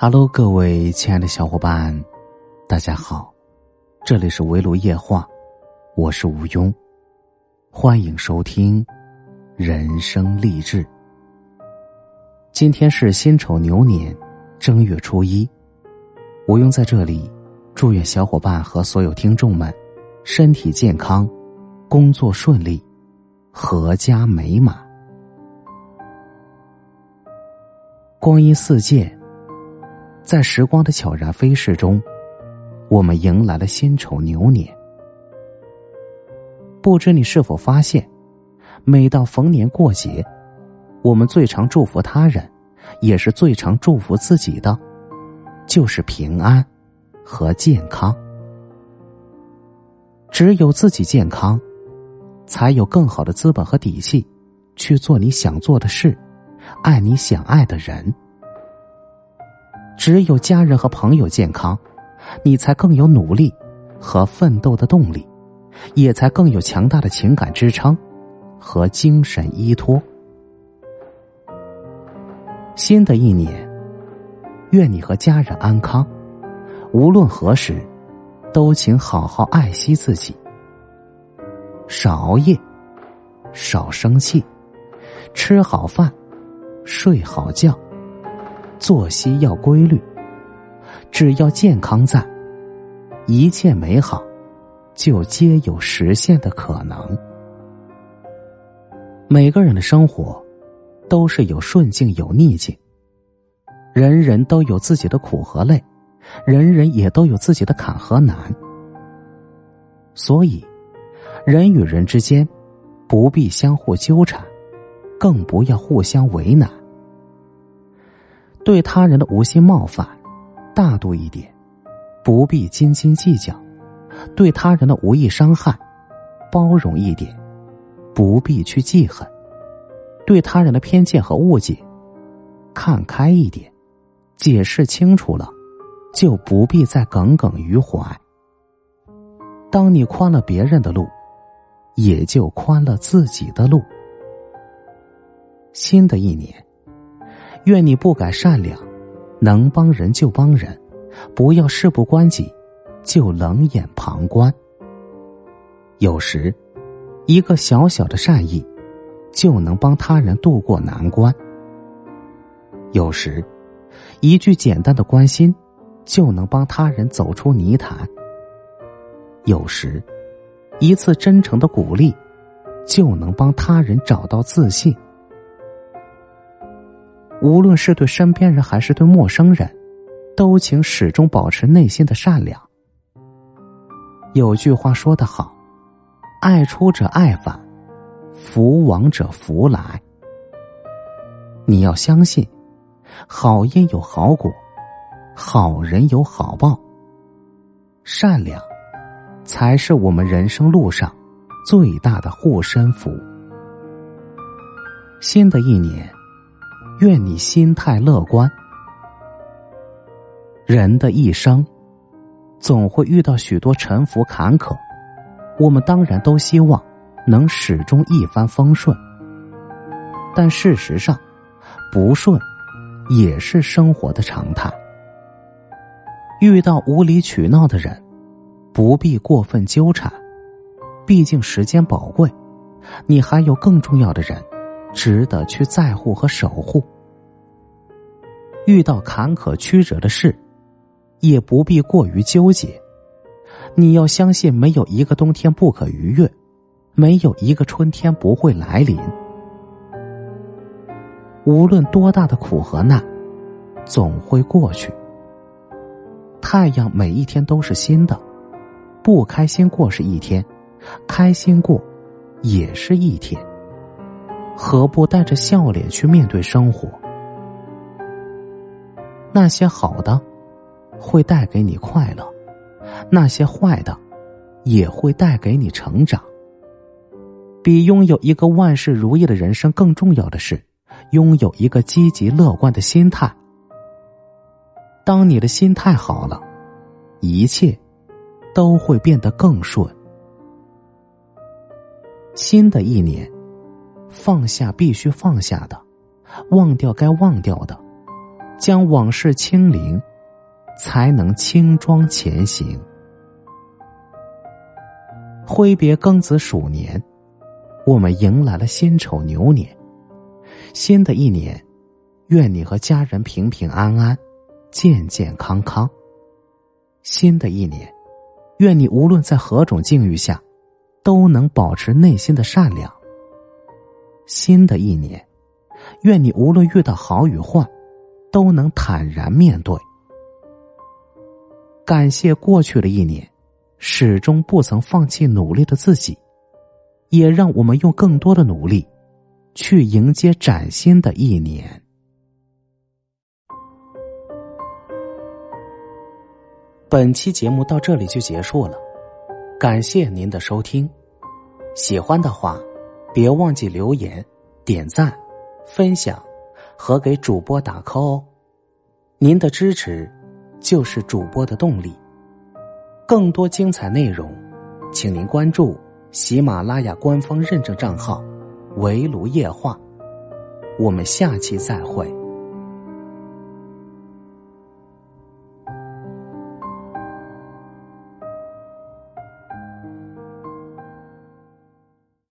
Hello，各位亲爱的小伙伴，大家好，这里是围炉夜话，我是吴庸，欢迎收听人生励志。今天是辛丑牛年正月初一，吴庸在这里祝愿小伙伴和所有听众们身体健康，工作顺利，阖家美满。光阴似箭。在时光的悄然飞逝中，我们迎来了辛丑牛年。不知你是否发现，每到逢年过节，我们最常祝福他人，也是最常祝福自己的，就是平安和健康。只有自己健康，才有更好的资本和底气，去做你想做的事，爱你想爱的人。只有家人和朋友健康，你才更有努力和奋斗的动力，也才更有强大的情感支撑和精神依托。新的一年，愿你和家人安康，无论何时，都请好好爱惜自己，少熬夜，少生气，吃好饭，睡好觉。作息要规律，只要健康在，一切美好就皆有实现的可能。每个人的生活都是有顺境有逆境，人人都有自己的苦和累，人人也都有自己的坎和难。所以，人与人之间不必相互纠缠，更不要互相为难。对他人的无心冒犯，大度一点，不必斤斤计较；对他人的无意伤害，包容一点，不必去记恨；对他人的偏见和误解，看开一点，解释清楚了，就不必再耿耿于怀。当你宽了别人的路，也就宽了自己的路。新的一年。愿你不改善良，能帮人就帮人，不要事不关己就冷眼旁观。有时，一个小小的善意，就能帮他人渡过难关；有时，一句简单的关心，就能帮他人走出泥潭；有时，一次真诚的鼓励，就能帮他人找到自信。无论是对身边人还是对陌生人，都请始终保持内心的善良。有句话说得好：“爱出者爱返，福往者福来。”你要相信，好因有好果，好人有好报。善良，才是我们人生路上最大的护身符。新的一年。愿你心态乐观。人的一生，总会遇到许多沉浮坎坷，我们当然都希望能始终一帆风顺。但事实上，不顺也是生活的常态。遇到无理取闹的人，不必过分纠缠，毕竟时间宝贵，你还有更重要的人。值得去在乎和守护。遇到坎坷曲折的事，也不必过于纠结。你要相信，没有一个冬天不可逾越，没有一个春天不会来临。无论多大的苦和难，总会过去。太阳每一天都是新的，不开心过是一天，开心过也是一天。何不带着笑脸去面对生活？那些好的，会带给你快乐；那些坏的，也会带给你成长。比拥有一个万事如意的人生更重要的是，拥有一个积极乐观的心态。当你的心态好了，一切都会变得更顺。新的一年。放下必须放下的，忘掉该忘掉的，将往事清零，才能轻装前行。挥别庚子鼠年，我们迎来了辛丑牛年。新的一年，愿你和家人平平安安、健健康康。新的一年，愿你无论在何种境遇下，都能保持内心的善良。新的一年，愿你无论遇到好与坏，都能坦然面对。感谢过去的一年，始终不曾放弃努力的自己，也让我们用更多的努力，去迎接崭新的一年。本期节目到这里就结束了，感谢您的收听。喜欢的话，别忘记留言、点赞、分享和给主播打 call 哦。您的支持就是主播的动力。更多精彩内容，请您关注喜马拉雅官方认证账号“围炉夜话”。我们下期再会。